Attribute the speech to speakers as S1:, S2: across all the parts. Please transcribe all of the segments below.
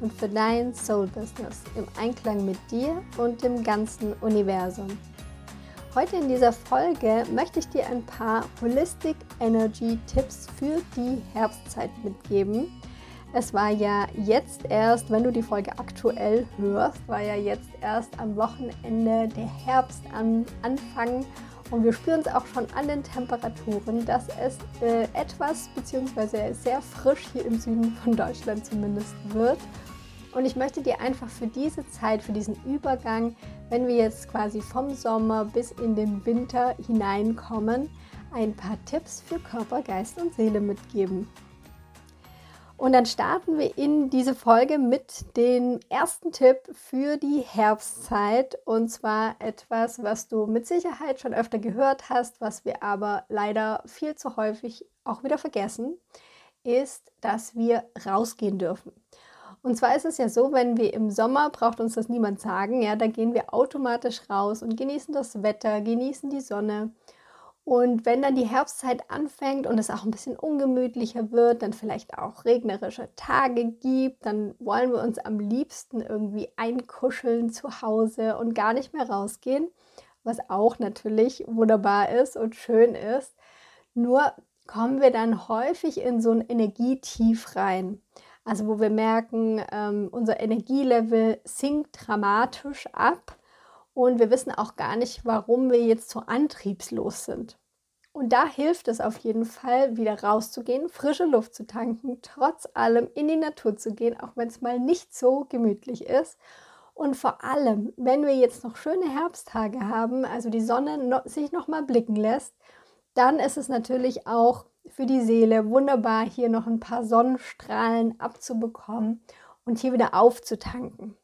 S1: und für dein Soul Business im Einklang mit dir und dem ganzen Universum. Heute in dieser Folge möchte ich dir ein paar Holistic Energy Tipps für die Herbstzeit mitgeben. Es war ja jetzt erst, wenn du die Folge aktuell hörst, war ja jetzt erst am Wochenende der Herbst an Anfang und wir spüren es auch schon an den Temperaturen, dass es äh, etwas bzw. sehr frisch hier im Süden von Deutschland zumindest wird. Und ich möchte dir einfach für diese Zeit, für diesen Übergang, wenn wir jetzt quasi vom Sommer bis in den Winter hineinkommen, ein paar Tipps für Körper, Geist und Seele mitgeben. Und dann starten wir in diese Folge mit dem ersten Tipp für die Herbstzeit. Und zwar etwas, was du mit Sicherheit schon öfter gehört hast, was wir aber leider viel zu häufig auch wieder vergessen, ist, dass wir rausgehen dürfen. Und zwar ist es ja so, wenn wir im Sommer, braucht uns das niemand sagen, ja, da gehen wir automatisch raus und genießen das Wetter, genießen die Sonne. Und wenn dann die Herbstzeit anfängt und es auch ein bisschen ungemütlicher wird, dann vielleicht auch regnerische Tage gibt, dann wollen wir uns am liebsten irgendwie einkuscheln zu Hause und gar nicht mehr rausgehen, was auch natürlich wunderbar ist und schön ist. Nur kommen wir dann häufig in so ein Energietief rein. Also wo wir merken, ähm, unser Energielevel sinkt dramatisch ab und wir wissen auch gar nicht, warum wir jetzt so antriebslos sind. Und da hilft es auf jeden Fall, wieder rauszugehen, frische Luft zu tanken, trotz allem in die Natur zu gehen, auch wenn es mal nicht so gemütlich ist. Und vor allem, wenn wir jetzt noch schöne Herbsttage haben, also die Sonne no sich noch mal blicken lässt, dann ist es natürlich auch für die Seele wunderbar, hier noch ein paar Sonnenstrahlen abzubekommen und hier wieder aufzutanken.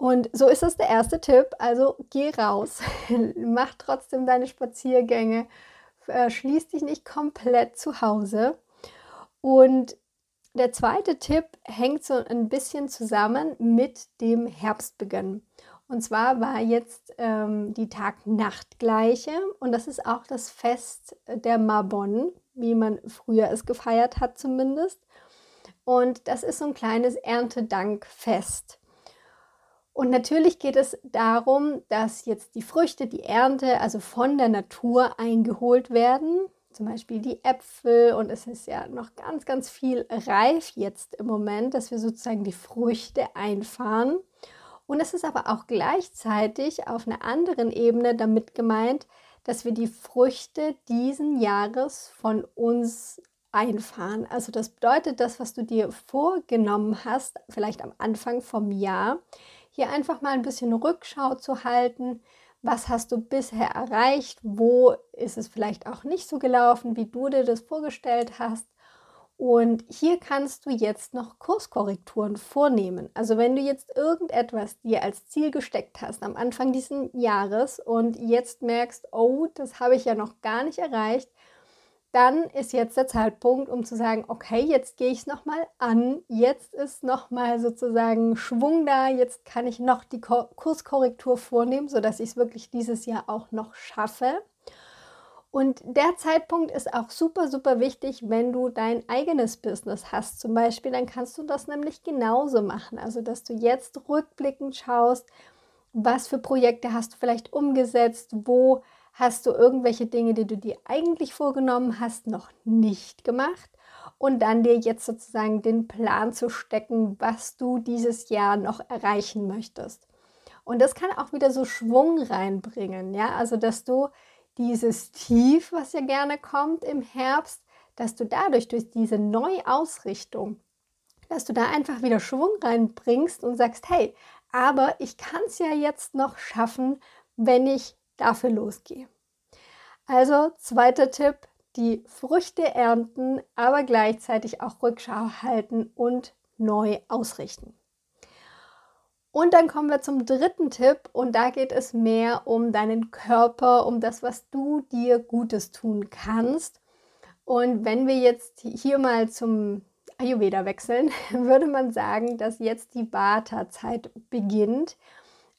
S1: Und so ist das der erste Tipp. Also geh raus, mach trotzdem deine Spaziergänge, schließ dich nicht komplett zu Hause. Und der zweite Tipp hängt so ein bisschen zusammen mit dem Herbstbeginn. Und zwar war jetzt ähm, die Tag-Nacht-Gleiche und das ist auch das Fest der Mabon, wie man früher es gefeiert hat zumindest. Und das ist so ein kleines Erntedankfest. Und natürlich geht es darum, dass jetzt die Früchte, die Ernte, also von der Natur eingeholt werden. Zum Beispiel die Äpfel und es ist ja noch ganz, ganz viel reif jetzt im Moment, dass wir sozusagen die Früchte einfahren. Und es ist aber auch gleichzeitig auf einer anderen Ebene damit gemeint, dass wir die Früchte diesen Jahres von uns einfahren. Also das bedeutet, das, was du dir vorgenommen hast, vielleicht am Anfang vom Jahr, hier einfach mal ein bisschen Rückschau zu halten. Was hast du bisher erreicht? Wo ist es vielleicht auch nicht so gelaufen, wie du dir das vorgestellt hast? Und hier kannst du jetzt noch Kurskorrekturen vornehmen. Also wenn du jetzt irgendetwas dir als Ziel gesteckt hast am Anfang dieses Jahres und jetzt merkst, oh, das habe ich ja noch gar nicht erreicht, dann ist jetzt der Zeitpunkt, um zu sagen, okay, jetzt gehe ich es nochmal an, jetzt ist nochmal sozusagen Schwung da, jetzt kann ich noch die Kurskorrektur vornehmen, sodass ich es wirklich dieses Jahr auch noch schaffe. Und der Zeitpunkt ist auch super, super wichtig, wenn du dein eigenes Business hast. Zum Beispiel, dann kannst du das nämlich genauso machen. Also, dass du jetzt rückblickend schaust, was für Projekte hast du vielleicht umgesetzt, wo hast du irgendwelche Dinge, die du dir eigentlich vorgenommen hast, noch nicht gemacht. Und dann dir jetzt sozusagen den Plan zu stecken, was du dieses Jahr noch erreichen möchtest. Und das kann auch wieder so Schwung reinbringen, ja, also dass du dieses Tief, was ja gerne kommt im Herbst, dass du dadurch durch diese Neuausrichtung, dass du da einfach wieder Schwung reinbringst und sagst, hey, aber ich kann es ja jetzt noch schaffen, wenn ich dafür losgehe. Also zweiter Tipp, die Früchte ernten, aber gleichzeitig auch Rückschau halten und neu ausrichten. Und dann kommen wir zum dritten Tipp und da geht es mehr um deinen Körper, um das, was du dir Gutes tun kannst. Und wenn wir jetzt hier mal zum Ayurveda wechseln, würde man sagen, dass jetzt die Vata-Zeit beginnt.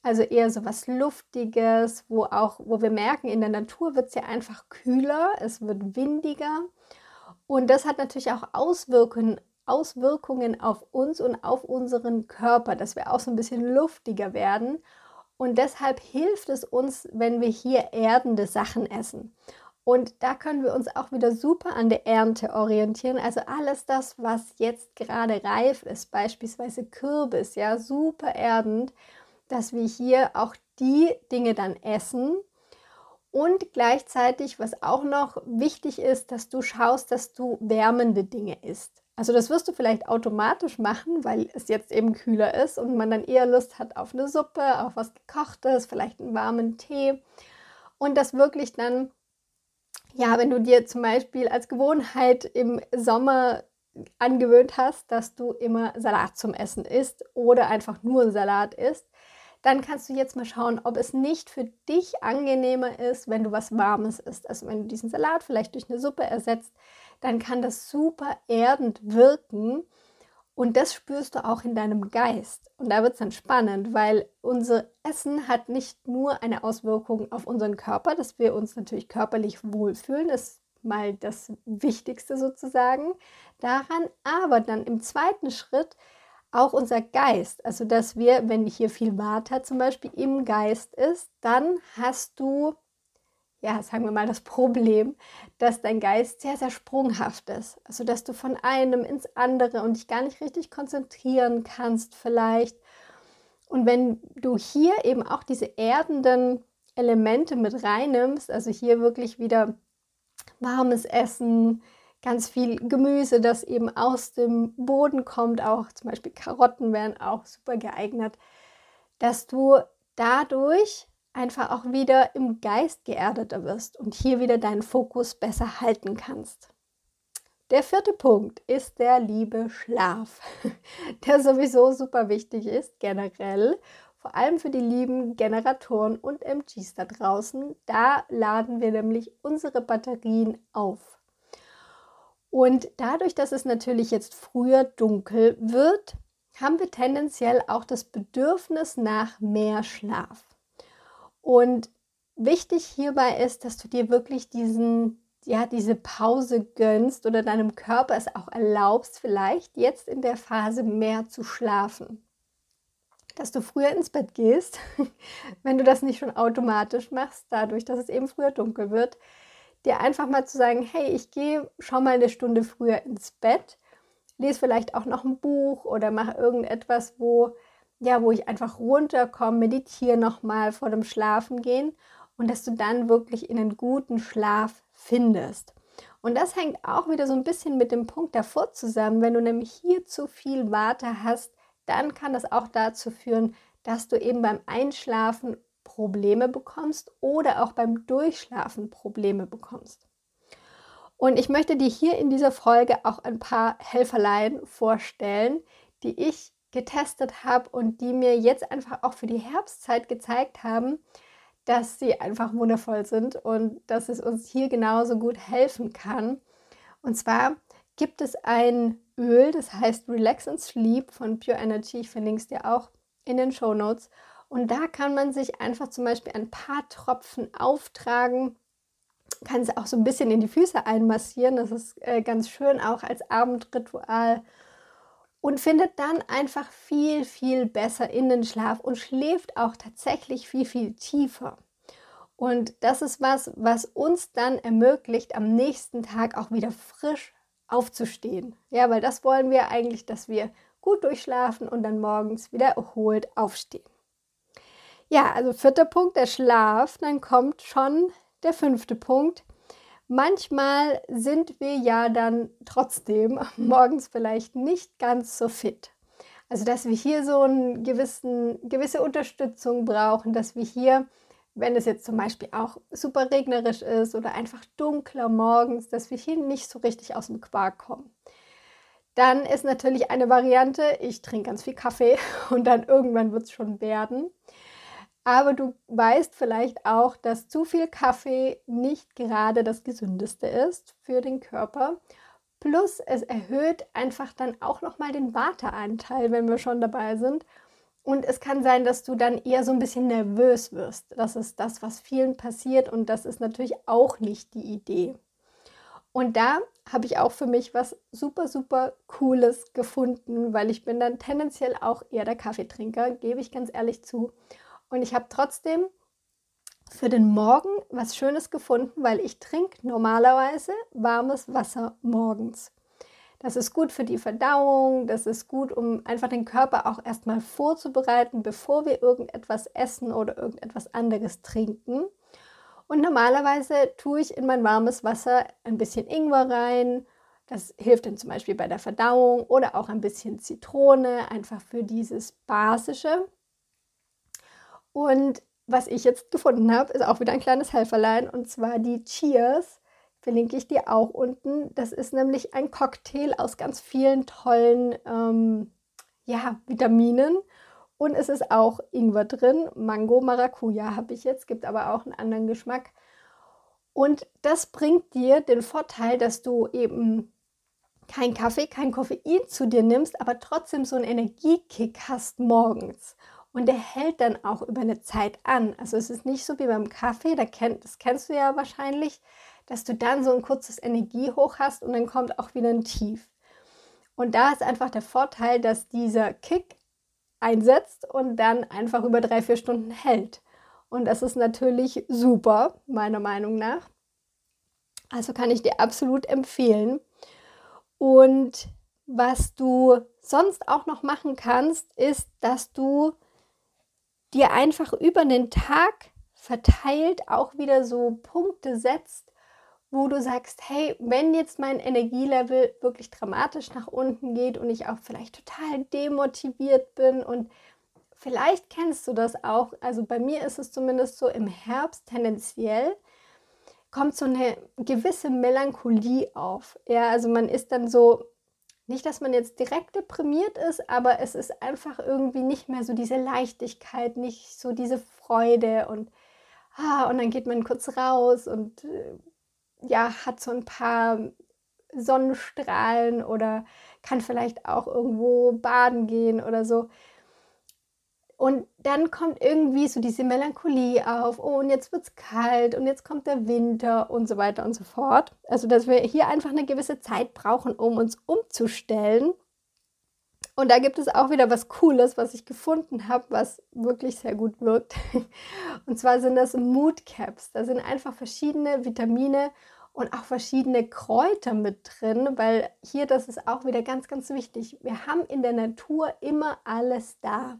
S1: Also eher so was Luftiges, wo auch, wo wir merken, in der Natur wird es ja einfach kühler, es wird windiger. Und das hat natürlich auch Auswirkungen Auswirkungen auf uns und auf unseren Körper, dass wir auch so ein bisschen luftiger werden. Und deshalb hilft es uns, wenn wir hier erdende Sachen essen. Und da können wir uns auch wieder super an der Ernte orientieren. Also alles das, was jetzt gerade reif ist, beispielsweise Kürbis, ja, super erdend, dass wir hier auch die Dinge dann essen. Und gleichzeitig, was auch noch wichtig ist, dass du schaust, dass du wärmende Dinge isst. Also das wirst du vielleicht automatisch machen, weil es jetzt eben kühler ist und man dann eher Lust hat auf eine Suppe, auf was gekochtes, vielleicht einen warmen Tee. Und das wirklich dann, ja, wenn du dir zum Beispiel als Gewohnheit im Sommer angewöhnt hast, dass du immer Salat zum Essen isst oder einfach nur Salat isst, dann kannst du jetzt mal schauen, ob es nicht für dich angenehmer ist, wenn du was Warmes isst. Also wenn du diesen Salat vielleicht durch eine Suppe ersetzt, dann kann das super erdend wirken. Und das spürst du auch in deinem Geist. Und da wird es dann spannend, weil unser Essen hat nicht nur eine Auswirkung auf unseren Körper, dass wir uns natürlich körperlich wohlfühlen, ist mal das Wichtigste sozusagen daran, aber dann im zweiten Schritt auch unser Geist. Also dass wir, wenn hier viel Vata zum Beispiel im Geist ist, dann hast du ja, sagen wir mal, das Problem, dass dein Geist sehr, sehr sprunghaft ist. Also, dass du von einem ins andere und dich gar nicht richtig konzentrieren kannst vielleicht. Und wenn du hier eben auch diese erdenden Elemente mit reinnimmst, also hier wirklich wieder warmes Essen, ganz viel Gemüse, das eben aus dem Boden kommt, auch zum Beispiel Karotten wären auch super geeignet, dass du dadurch einfach auch wieder im Geist geerdeter wirst und hier wieder deinen Fokus besser halten kannst. Der vierte Punkt ist der liebe Schlaf, der sowieso super wichtig ist, generell, vor allem für die lieben Generatoren und MGs da draußen. Da laden wir nämlich unsere Batterien auf. Und dadurch, dass es natürlich jetzt früher dunkel wird, haben wir tendenziell auch das Bedürfnis nach mehr Schlaf. Und wichtig hierbei ist, dass du dir wirklich diesen, ja, diese Pause gönnst oder deinem Körper es auch erlaubst, vielleicht jetzt in der Phase mehr zu schlafen. Dass du früher ins Bett gehst, wenn du das nicht schon automatisch machst, dadurch, dass es eben früher dunkel wird, dir einfach mal zu sagen, hey, ich gehe schon mal eine Stunde früher ins Bett, lese vielleicht auch noch ein Buch oder mache irgendetwas, wo ja, wo ich einfach runterkomme, meditiere nochmal vor dem Schlafengehen und dass du dann wirklich in einen guten Schlaf findest. Und das hängt auch wieder so ein bisschen mit dem Punkt davor zusammen. Wenn du nämlich hier zu viel Warte hast, dann kann das auch dazu führen, dass du eben beim Einschlafen Probleme bekommst oder auch beim Durchschlafen Probleme bekommst. Und ich möchte dir hier in dieser Folge auch ein paar Helferlein vorstellen, die ich getestet habe und die mir jetzt einfach auch für die Herbstzeit gezeigt haben, dass sie einfach wundervoll sind und dass es uns hier genauso gut helfen kann. Und zwar gibt es ein Öl, das heißt Relax and Sleep von Pure Energy. Ich verlinke es dir auch in den Show Notes. Und da kann man sich einfach zum Beispiel ein paar Tropfen auftragen, kann es auch so ein bisschen in die Füße einmassieren. Das ist äh, ganz schön auch als Abendritual und findet dann einfach viel, viel besser in den Schlaf und schläft auch tatsächlich viel, viel tiefer. Und das ist was, was uns dann ermöglicht, am nächsten Tag auch wieder frisch aufzustehen. Ja, weil das wollen wir eigentlich, dass wir gut durchschlafen und dann morgens wieder erholt aufstehen. Ja, also vierter Punkt, der Schlaf. Dann kommt schon der fünfte Punkt, Manchmal sind wir ja dann trotzdem morgens vielleicht nicht ganz so fit. Also dass wir hier so eine gewisse Unterstützung brauchen, dass wir hier, wenn es jetzt zum Beispiel auch super regnerisch ist oder einfach dunkler morgens, dass wir hier nicht so richtig aus dem Quark kommen. Dann ist natürlich eine Variante, ich trinke ganz viel Kaffee und dann irgendwann wird es schon werden. Aber du weißt vielleicht auch, dass zu viel Kaffee nicht gerade das Gesündeste ist für den Körper. Plus es erhöht einfach dann auch nochmal den Warteanteil, wenn wir schon dabei sind. Und es kann sein, dass du dann eher so ein bisschen nervös wirst. Das ist das, was vielen passiert und das ist natürlich auch nicht die Idee. Und da habe ich auch für mich was super, super Cooles gefunden, weil ich bin dann tendenziell auch eher der Kaffeetrinker, gebe ich ganz ehrlich zu. Und ich habe trotzdem für den Morgen was Schönes gefunden, weil ich trinke normalerweise warmes Wasser morgens. Das ist gut für die Verdauung, das ist gut, um einfach den Körper auch erstmal vorzubereiten, bevor wir irgendetwas essen oder irgendetwas anderes trinken. Und normalerweise tue ich in mein warmes Wasser ein bisschen Ingwer rein. Das hilft dann zum Beispiel bei der Verdauung oder auch ein bisschen Zitrone, einfach für dieses Basische. Und was ich jetzt gefunden habe, ist auch wieder ein kleines Helferlein und zwar die Cheers. Verlinke ich dir auch unten. Das ist nämlich ein Cocktail aus ganz vielen tollen ähm, ja, Vitaminen. Und es ist auch Ingwer drin. Mango, Maracuja habe ich jetzt, gibt aber auch einen anderen Geschmack. Und das bringt dir den Vorteil, dass du eben kein Kaffee, kein Koffein zu dir nimmst, aber trotzdem so einen Energiekick hast morgens. Und der hält dann auch über eine Zeit an. Also es ist nicht so wie beim Kaffee, da kennt, das kennst du ja wahrscheinlich, dass du dann so ein kurzes Energiehoch hast und dann kommt auch wieder ein Tief. Und da ist einfach der Vorteil, dass dieser Kick einsetzt und dann einfach über drei, vier Stunden hält. Und das ist natürlich super, meiner Meinung nach. Also kann ich dir absolut empfehlen. Und was du sonst auch noch machen kannst, ist, dass du dir einfach über den Tag verteilt auch wieder so Punkte setzt, wo du sagst, hey, wenn jetzt mein Energielevel wirklich dramatisch nach unten geht und ich auch vielleicht total demotiviert bin und vielleicht kennst du das auch, also bei mir ist es zumindest so im Herbst tendenziell, kommt so eine gewisse Melancholie auf. Ja, also man ist dann so nicht, dass man jetzt direkt deprimiert ist, aber es ist einfach irgendwie nicht mehr so diese Leichtigkeit, nicht so diese Freude und, ah, und dann geht man kurz raus und äh, ja, hat so ein paar Sonnenstrahlen oder kann vielleicht auch irgendwo baden gehen oder so. Und dann kommt irgendwie so diese Melancholie auf, oh, und jetzt wird es kalt und jetzt kommt der Winter und so weiter und so fort. Also, dass wir hier einfach eine gewisse Zeit brauchen, um uns umzustellen. Und da gibt es auch wieder was Cooles, was ich gefunden habe, was wirklich sehr gut wirkt. Und zwar sind das Mood Caps. Da sind einfach verschiedene Vitamine und auch verschiedene Kräuter mit drin, weil hier, das ist auch wieder ganz, ganz wichtig. Wir haben in der Natur immer alles da.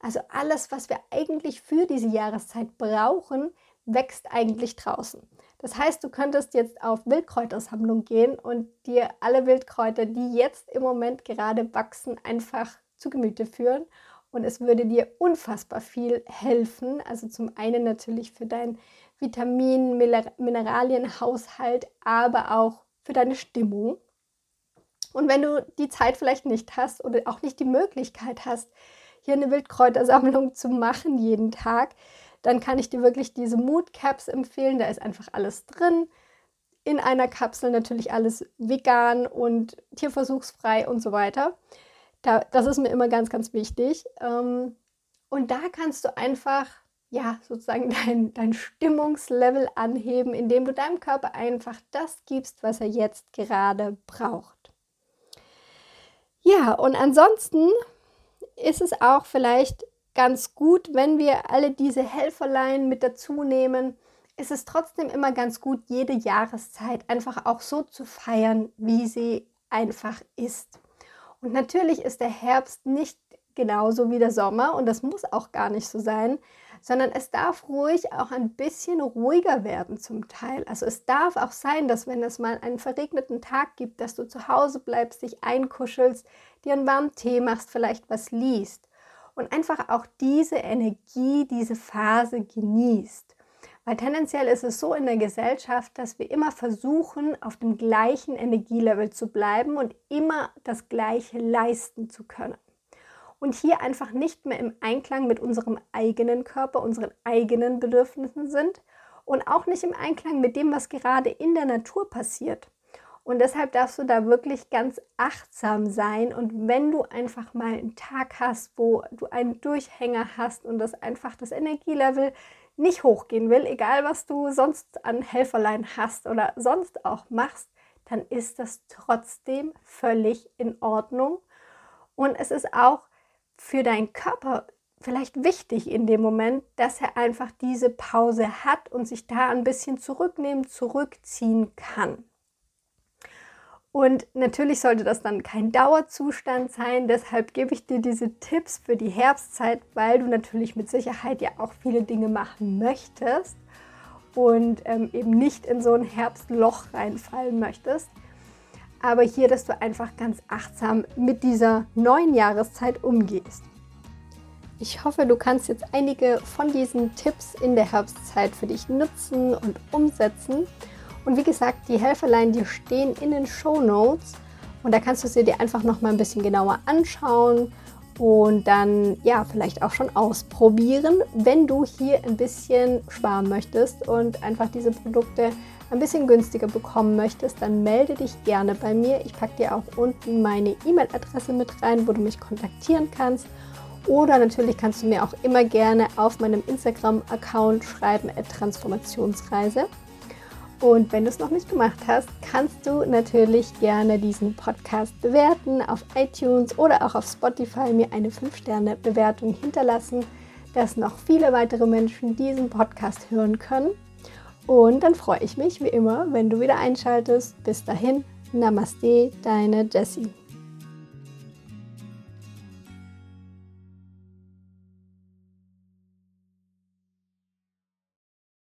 S1: Also alles, was wir eigentlich für diese Jahreszeit brauchen, wächst eigentlich draußen. Das heißt, du könntest jetzt auf Wildkräutersammlung gehen und dir alle Wildkräuter, die jetzt im Moment gerade wachsen, einfach zu Gemüte führen. Und es würde dir unfassbar viel helfen. Also zum einen natürlich für deinen Vitamin-, Mineralienhaushalt, aber auch für deine Stimmung. Und wenn du die Zeit vielleicht nicht hast oder auch nicht die Möglichkeit hast, hier eine Wildkräutersammlung zu machen jeden Tag, dann kann ich dir wirklich diese Mood Caps empfehlen. Da ist einfach alles drin. In einer Kapsel natürlich alles vegan und tierversuchsfrei und so weiter. Da, das ist mir immer ganz, ganz wichtig. Ähm, und da kannst du einfach, ja, sozusagen dein, dein Stimmungslevel anheben, indem du deinem Körper einfach das gibst, was er jetzt gerade braucht. Ja, und ansonsten ist es auch vielleicht ganz gut, wenn wir alle diese Helferlein mit dazu nehmen. Ist es trotzdem immer ganz gut, jede Jahreszeit einfach auch so zu feiern, wie sie einfach ist. Und natürlich ist der Herbst nicht genauso wie der Sommer und das muss auch gar nicht so sein, sondern es darf ruhig auch ein bisschen ruhiger werden zum Teil. Also es darf auch sein, dass wenn es mal einen verregneten Tag gibt, dass du zu Hause bleibst, dich einkuschelst, dir einen warmen Tee machst, vielleicht was liest und einfach auch diese Energie, diese Phase genießt. Weil tendenziell ist es so in der Gesellschaft, dass wir immer versuchen, auf dem gleichen Energielevel zu bleiben und immer das Gleiche leisten zu können. Und hier einfach nicht mehr im Einklang mit unserem eigenen Körper, unseren eigenen Bedürfnissen sind und auch nicht im Einklang mit dem, was gerade in der Natur passiert. Und deshalb darfst du da wirklich ganz achtsam sein. Und wenn du einfach mal einen Tag hast, wo du einen Durchhänger hast und das einfach das Energielevel nicht hochgehen will, egal was du sonst an Helferlein hast oder sonst auch machst, dann ist das trotzdem völlig in Ordnung. Und es ist auch für deinen Körper vielleicht wichtig in dem Moment, dass er einfach diese Pause hat und sich da ein bisschen zurücknehmen, zurückziehen kann. Und natürlich sollte das dann kein Dauerzustand sein. Deshalb gebe ich dir diese Tipps für die Herbstzeit, weil du natürlich mit Sicherheit ja auch viele Dinge machen möchtest und ähm, eben nicht in so ein Herbstloch reinfallen möchtest. Aber hier, dass du einfach ganz achtsam mit dieser neuen Jahreszeit umgehst. Ich hoffe, du kannst jetzt einige von diesen Tipps in der Herbstzeit für dich nutzen und umsetzen. Und wie gesagt, die Helferlein, die stehen in den Show Notes und da kannst du sie dir einfach noch mal ein bisschen genauer anschauen und dann ja vielleicht auch schon ausprobieren, wenn du hier ein bisschen sparen möchtest und einfach diese Produkte ein bisschen günstiger bekommen möchtest, dann melde dich gerne bei mir. Ich packe dir auch unten meine E-Mail-Adresse mit rein, wo du mich kontaktieren kannst. Oder natürlich kannst du mir auch immer gerne auf meinem Instagram-Account schreiben, Transformationsreise. Und wenn du es noch nicht gemacht hast, kannst du natürlich gerne diesen Podcast bewerten auf iTunes oder auch auf Spotify mir eine 5-Sterne-Bewertung hinterlassen, dass noch viele weitere Menschen diesen Podcast hören können. Und dann freue ich mich wie immer, wenn du wieder einschaltest. Bis dahin, Namaste, deine Jessie.